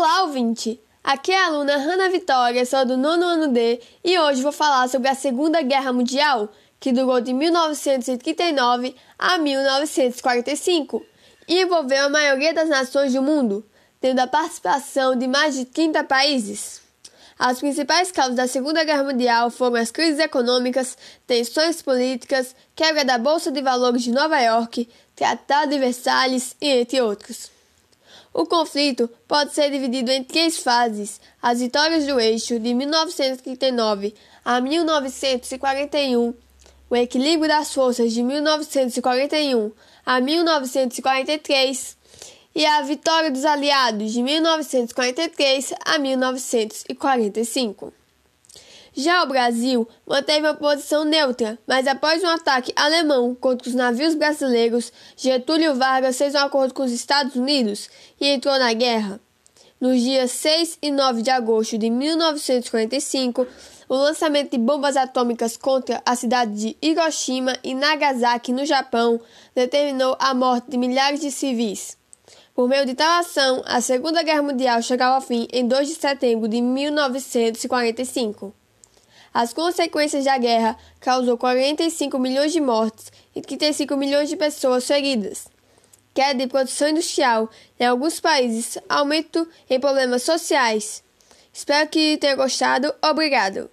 Olá, ouvinte! Aqui é a aluna Hanna Vitória, sou do nono ano D e hoje vou falar sobre a Segunda Guerra Mundial, que durou de 1939 a 1945 e envolveu a maioria das nações do mundo, tendo a participação de mais de 30 países. As principais causas da Segunda Guerra Mundial foram as crises econômicas, tensões políticas, quebra da Bolsa de Valores de Nova York, Tratado de Versalhes e entre outros. O conflito pode ser dividido em três fases: as vitórias do eixo de 1939 a 1941, o equilíbrio das forças de 1941 a 1943 e a vitória dos aliados de 1943 a 1945. Já o Brasil manteve uma posição neutra, mas após um ataque alemão contra os navios brasileiros, Getúlio Vargas fez um acordo com os Estados Unidos e entrou na guerra. Nos dias 6 e 9 de agosto de 1945, o lançamento de bombas atômicas contra a cidade de Hiroshima e Nagasaki, no Japão, determinou a morte de milhares de civis. Por meio de tal ação, a Segunda Guerra Mundial chegou ao fim em 2 de setembro de 1945. As consequências da guerra causou 45 milhões de mortes e 35 milhões de pessoas feridas. Queda de produção industrial em alguns países, aumento em problemas sociais. Espero que tenha gostado. Obrigado.